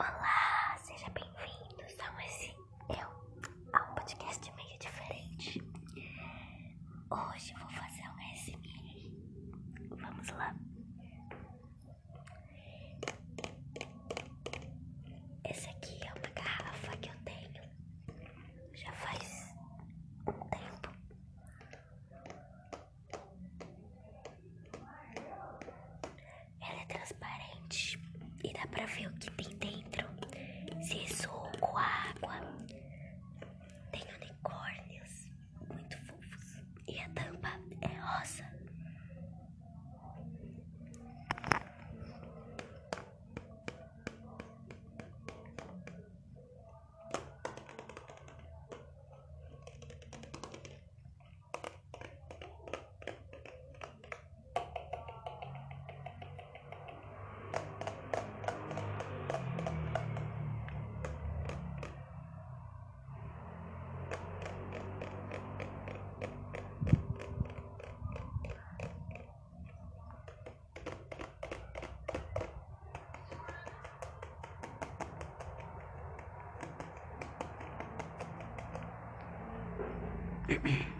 Olá, seja bem-vindo. Então, esse eu a um podcast meio diferente. Hoje vou fazer um SMA. Vamos lá. Mm-hmm.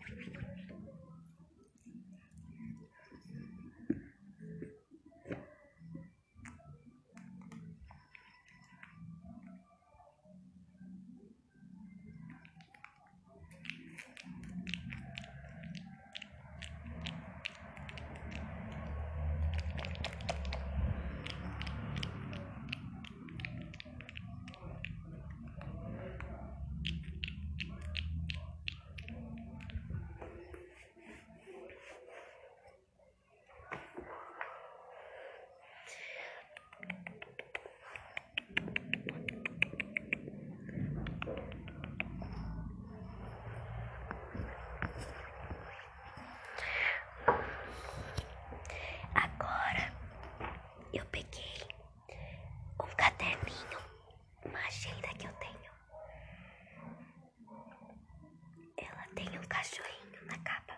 cachorrinho na capa.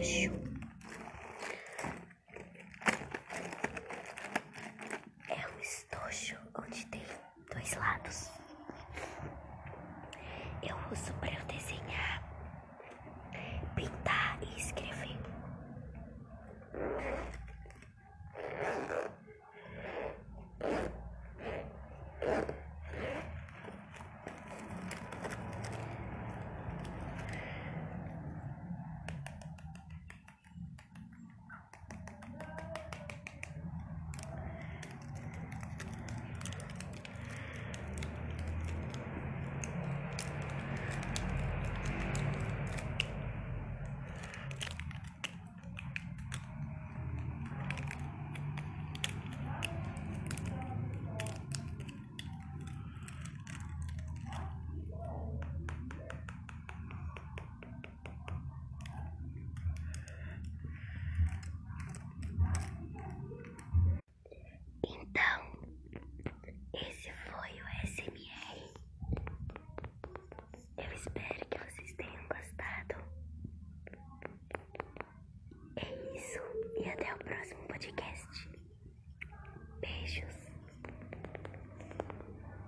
roxo. É um estojo onde tem dois lados. Eu uso para eu desenhar, pintar e escrever.